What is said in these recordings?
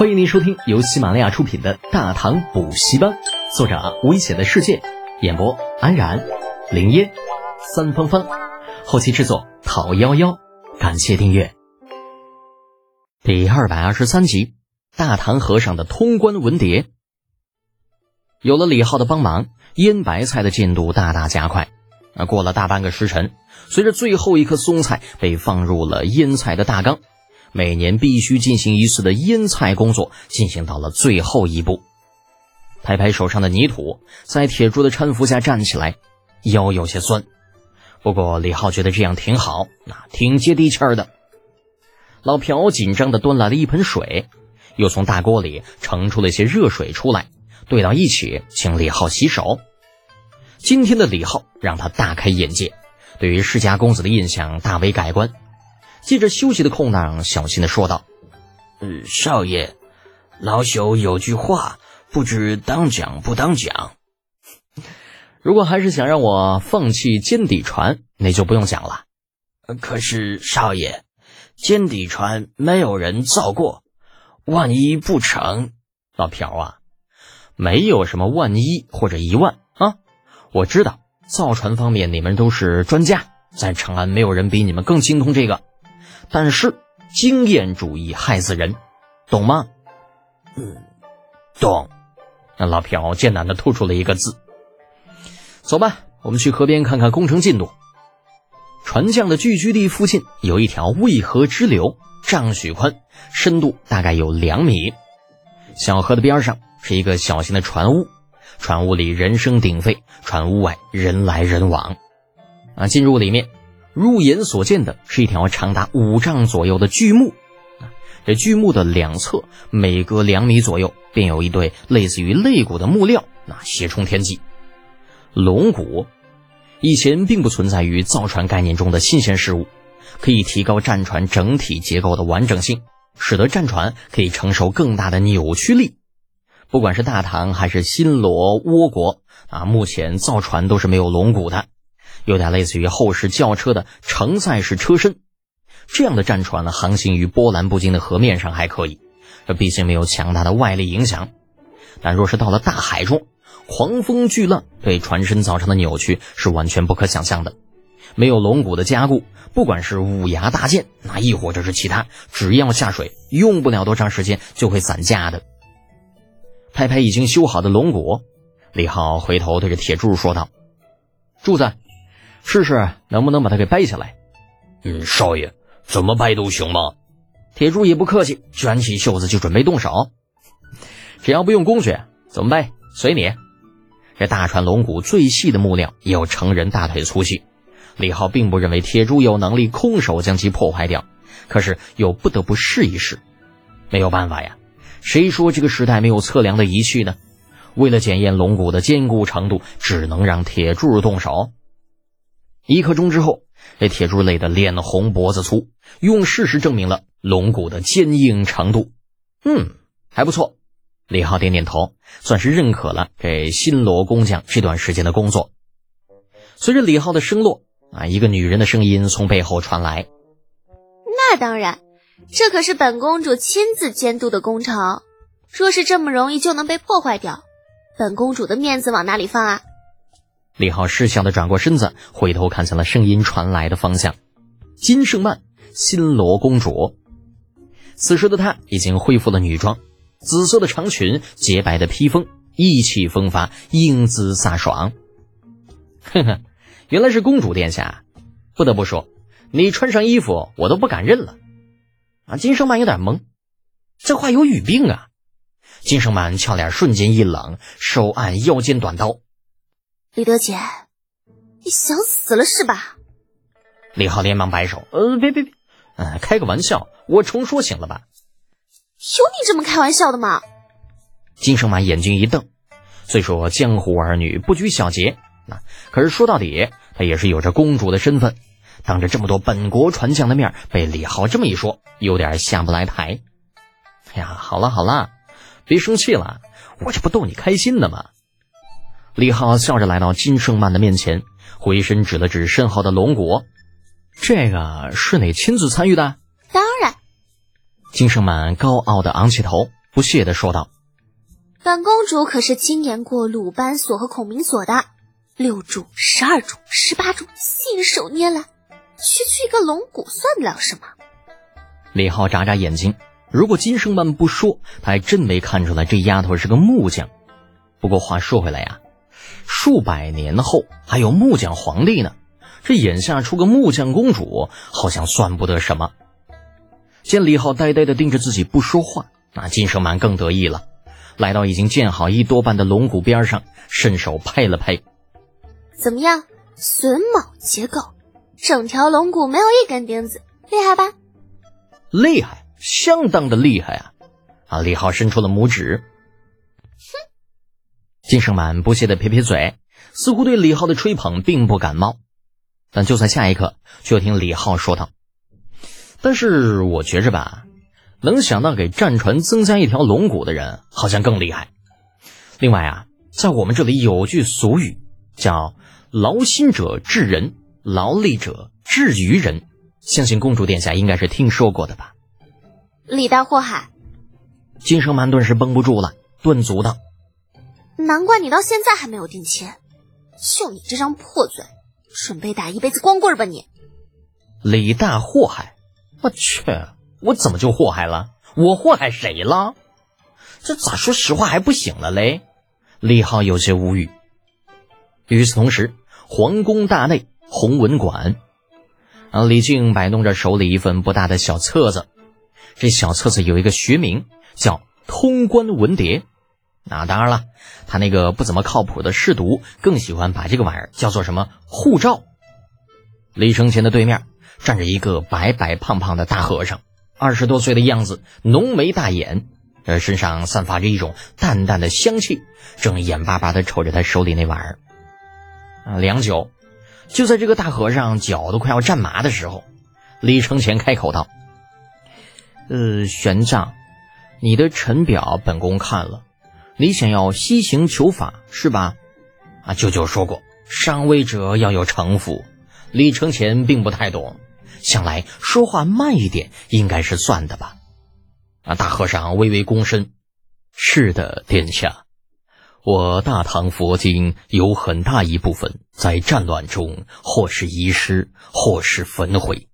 欢迎您收听由喜马拉雅出品的《大唐补习班》，作者危险的世界，演播安然、林烟、三芳芳，后期制作讨幺幺，感谢订阅。第二百二十三集，大唐和尚的通关文牒。有了李浩的帮忙，腌白菜的进度大大加快。啊，过了大半个时辰，随着最后一颗松菜被放入了腌菜的大缸。每年必须进行一次的腌菜工作进行到了最后一步。拍拍手上的泥土，在铁柱的搀扶下站起来，腰有些酸。不过李浩觉得这样挺好，那挺接地气儿的。老朴紧张地端来了一盆水，又从大锅里盛出了些热水出来，兑到一起，请李浩洗手。今天的李浩让他大开眼界，对于世家公子的印象大为改观。借着休息的空档，小心的说道：“呃，少爷，老朽有句话，不知当讲不当讲。如果还是想让我放弃尖底船，那就不用讲了。可是少爷，尖底船没有人造过，万一不成，老朴啊，没有什么万一或者一万啊。我知道造船方面你们都是专家，在长安没有人比你们更精通这个。”但是经验主义害死人，懂吗？嗯，懂。那老朴艰难的吐出了一个字。走吧，我们去河边看看工程进度。船匠的聚居地附近有一条渭河支流，丈许宽，深度大概有两米。小河的边上是一个小型的船坞，船坞里人声鼎沸，船坞外人来人往。啊，进入里面。入眼所见的是一条长达五丈左右的巨木，这巨木的两侧每隔两米左右便有一对类似于肋骨的木料，那斜冲天际。龙骨以前并不存在于造船概念中的新鲜事物，可以提高战船整体结构的完整性，使得战船可以承受更大的扭曲力。不管是大唐还是新罗倭国啊，目前造船都是没有龙骨的。有点类似于后世轿车的承载式车身，这样的战船呢，航行于波澜不惊的河面上还可以，这毕竟没有强大的外力影响。但若是到了大海中，狂风巨浪对船身造成的扭曲是完全不可想象的。没有龙骨的加固，不管是五牙大舰，那亦或者是其他，只要下水，用不了多长时间就会散架的。拍拍已经修好的龙骨，李浩回头对着铁柱说道：“柱子。”试试能不能把它给掰下来？嗯，少爷，怎么掰都行吗？铁柱也不客气，卷起袖子就准备动手。只要不用工具，怎么掰随你。这大船龙骨最细的木料也有成人大腿粗细。李浩并不认为铁柱有能力空手将其破坏掉，可是又不得不试一试。没有办法呀，谁说这个时代没有测量的仪器呢？为了检验龙骨的坚固程度，只能让铁柱动手。一刻钟之后，这铁柱累得脸红脖子粗，用事实证明了龙骨的坚硬程度。嗯，还不错。李浩点点头，算是认可了这新罗工匠这段时间的工作。随着李浩的声落，啊，一个女人的声音从背后传来：“那当然，这可是本公主亲自监督的工程。若是这么容易就能被破坏掉，本公主的面子往哪里放啊？”李浩失笑的转过身子，回头看向了声音传来的方向。金圣曼，新罗公主。此时的她已经恢复了女装，紫色的长裙，洁白的披风，意气风发，英姿飒爽。呵呵，原来是公主殿下。不得不说，你穿上衣服，我都不敢认了。啊，金圣曼有点懵，这话有语病啊！金圣曼俏脸瞬间一冷，手按腰间短刀。李德姐，你想死了是吧？李浩连忙摆手：“呃，别别别，嗯，开个玩笑，我重说行了吧？有你这么开玩笑的吗？”金生满眼睛一瞪，虽说江湖儿女不拘小节，啊可是说到底，她也是有着公主的身份。当着这么多本国船匠的面，被李浩这么一说，有点下不来台。哎呀，好了好了，别生气了，我这不逗你开心的吗？李浩笑着来到金圣曼的面前，回身指了指身后的龙骨：“这个是你亲自参与的？”“当然。”金圣曼高傲的昂起头，不屑地说道：“本公主可是经年过鲁班锁和孔明锁的，六柱、十二柱、十八柱信手拈来，区区一个龙骨算得了什么？”李浩眨眨眼睛，如果金圣曼不说，他还真没看出来这丫头是个木匠。不过话说回来呀，数百年后还有木匠皇帝呢，这眼下出个木匠公主，好像算不得什么。见李浩呆呆的盯着自己不说话，那金蛇蛮更得意了，来到已经建好一多半的龙骨边上，伸手拍了拍：“怎么样，榫卯结构，整条龙骨没有一根钉子，厉害吧？”厉害，相当的厉害啊！啊，李浩伸出了拇指。哼，金生满不屑的撇撇嘴，似乎对李浩的吹捧并不感冒。但就在下一刻，却听李浩说道：“但是我觉着吧，能想到给战船增加一条龙骨的人，好像更厉害。另外啊，在我们这里有句俗语，叫‘劳心者治人，劳力者治于人’。”相信公主殿下应该是听说过的吧？李大祸害，金生满顿时绷不住了，顿足道：“难怪你到现在还没有定亲，就你这张破嘴，准备打一辈子光棍吧你！”李大祸害，我去，我怎么就祸害了？我祸害谁了？这咋说实话还不行了嘞？李浩有些无语。与此同时，皇宫大内，弘文馆。啊，李靖摆弄着手里一份不大的小册子，这小册子有一个学名叫《通关文牒》。啊当然了，他那个不怎么靠谱的侍读更喜欢把这个玩意儿叫做什么护照。李承前的对面站着一个白白胖胖的大和尚，二十多岁的样子，浓眉大眼，呃，身上散发着一种淡淡的香气，正眼巴巴地瞅着他手里那玩意儿。啊，良久。就在这个大和尚脚都快要站麻的时候，李承前开口道：“呃，玄奘，你的臣表本宫看了，你想要西行求法是吧？啊，舅舅说过，上位者要有城府。李承前并不太懂，想来说话慢一点应该是算的吧？”啊，大和尚微微躬身：“是的，殿下。”我大唐佛经有很大一部分在战乱中或是遗失，或是焚毁，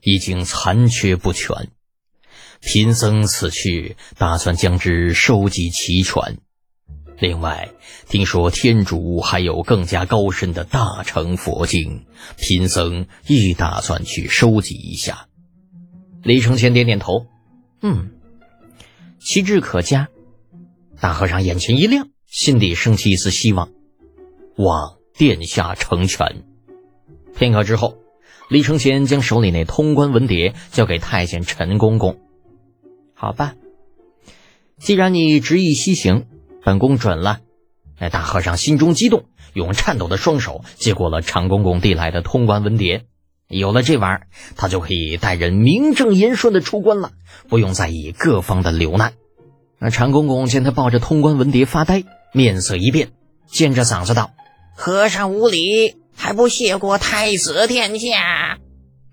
已经残缺不全。贫僧此去打算将之收集齐全。另外，听说天竺还有更加高深的大乘佛经，贫僧亦打算去收集一下。李承前点点头，嗯，其志可嘉。大和尚眼前一亮。心底升起一丝希望，望殿下成全。片刻之后，李承乾将手里那通关文牒交给太监陈公公。好吧，既然你执意西行，本宫准了。那大和尚心中激动，用颤抖的双手接过了常公公递来的通关文牒。有了这玩意儿，他就可以带人名正言顺的出关了，不用在意各方的流难。那常公公见他抱着通关文牒发呆。面色一变，尖着嗓子道：“和尚无礼，还不谢过太子殿下！”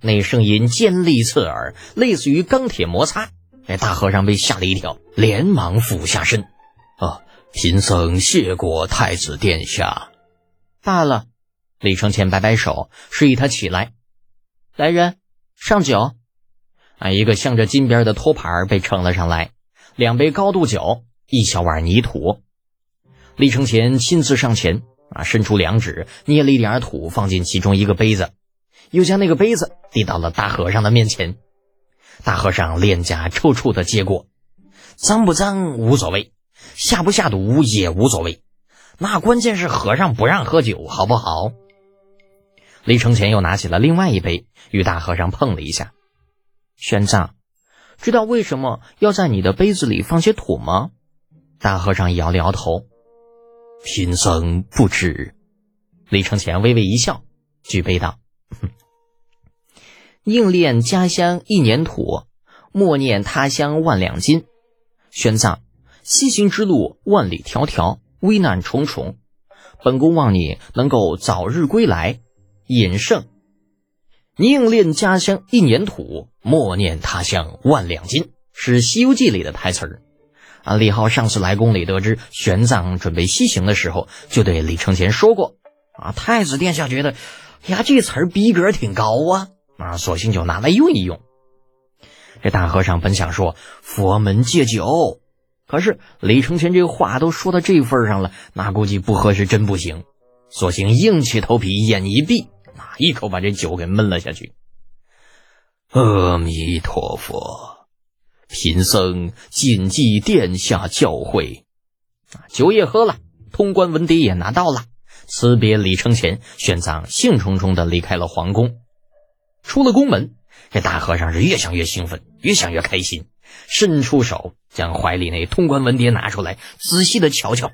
那声音尖利刺耳，类似于钢铁摩擦。那大和尚被吓了一跳，连忙俯下身：“啊，贫僧谢过太子殿下。”罢了。李承前摆摆手，示意他起来。来人，上酒。啊，一个镶着金边的托盘被盛了上来，两杯高度酒，一小碗泥土。李承前亲自上前，啊，伸出两指捏了一点土，放进其中一个杯子，又将那个杯子递到了大和尚的面前。大和尚脸颊抽搐的接过，脏不脏无所谓，下不下毒也无所谓，那关键是和尚不让喝酒，好不好？李承前又拿起了另外一杯，与大和尚碰了一下。玄奘，知道为什么要在你的杯子里放些土吗？大和尚摇了摇头。贫僧不知，李承前微微一笑，举杯道：“哼应恋家乡一年土，莫念他乡万两金。玄奘，西行之路万里迢迢，危难重重，本宫望你能够早日归来，饮胜。宁恋家乡一年土，莫念他乡万两金，是《西游记》里的台词儿。”啊，李浩上次来宫里得知玄奘准备西行的时候，就对李承乾说过：“啊，太子殿下觉得，呀，这词儿逼格挺高啊，啊，索性就拿来用一用。”这大和尚本想说“佛门戒酒”，可是李承乾这话都说到这份上了，那估计不喝是真不行，索性硬起头皮，眼一闭，啊，一口把这酒给闷了下去。阿弥陀佛。贫僧谨记殿下教诲，啊，酒也喝了，通关文牒也拿到了，辞别李承乾，玄奘兴冲冲的离开了皇宫。出了宫门，这大和尚是越想越兴奋，越想越开心，伸出手将怀里那通关文牒拿出来，仔细的瞧瞧。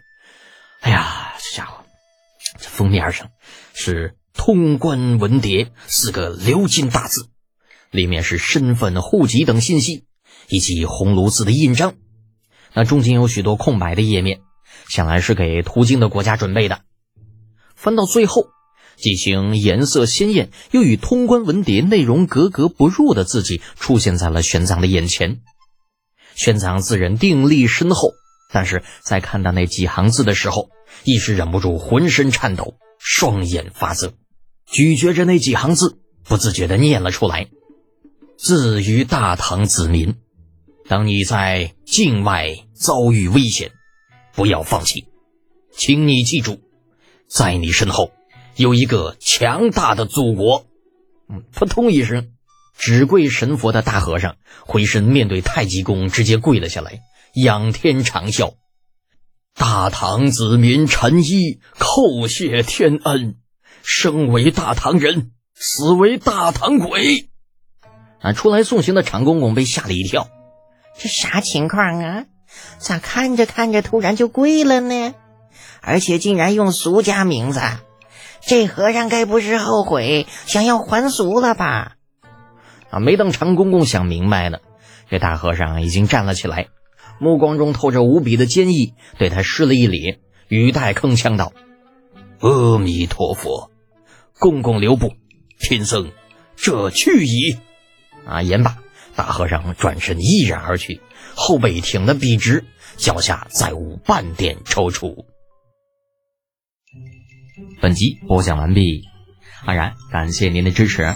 哎呀，这家伙，这封面上是“通关文牒”四个鎏金大字，里面是身份、户籍等信息。以及红炉字的印章，那中间有许多空白的页面，想来是给途经的国家准备的。翻到最后，几行颜色鲜艳又与通关文牒内容格格不入的字迹出现在了玄奘的眼前。玄奘自认定力深厚，但是在看到那几行字的时候，一时忍不住浑身颤抖，双眼发涩，咀嚼着那几行字，不自觉地念了出来：“自于大唐子民。”当你在境外遭遇危险，不要放弃，请你记住，在你身后有一个强大的祖国。嗯，扑通一声，只跪神佛的大和尚回身面对太极宫，直接跪了下来，仰天长啸：“大唐子民陈一叩谢天恩，生为大唐人，死为大唐鬼。”啊，出来送行的长公公被吓了一跳。这啥情况啊？咋看着看着突然就跪了呢？而且竟然用俗家名字，这和尚该不是后悔想要还俗了吧？啊！没等常公公想明白呢，这大和尚已经站了起来，目光中透着无比的坚毅，对他施了一礼，语带铿锵道：“阿弥陀佛，公公留步，贫僧这去矣。”啊！言罢。大和尚转身毅然而去，后背挺得笔直，脚下再无半点踌躇。本集播讲完毕，安然感谢您的支持。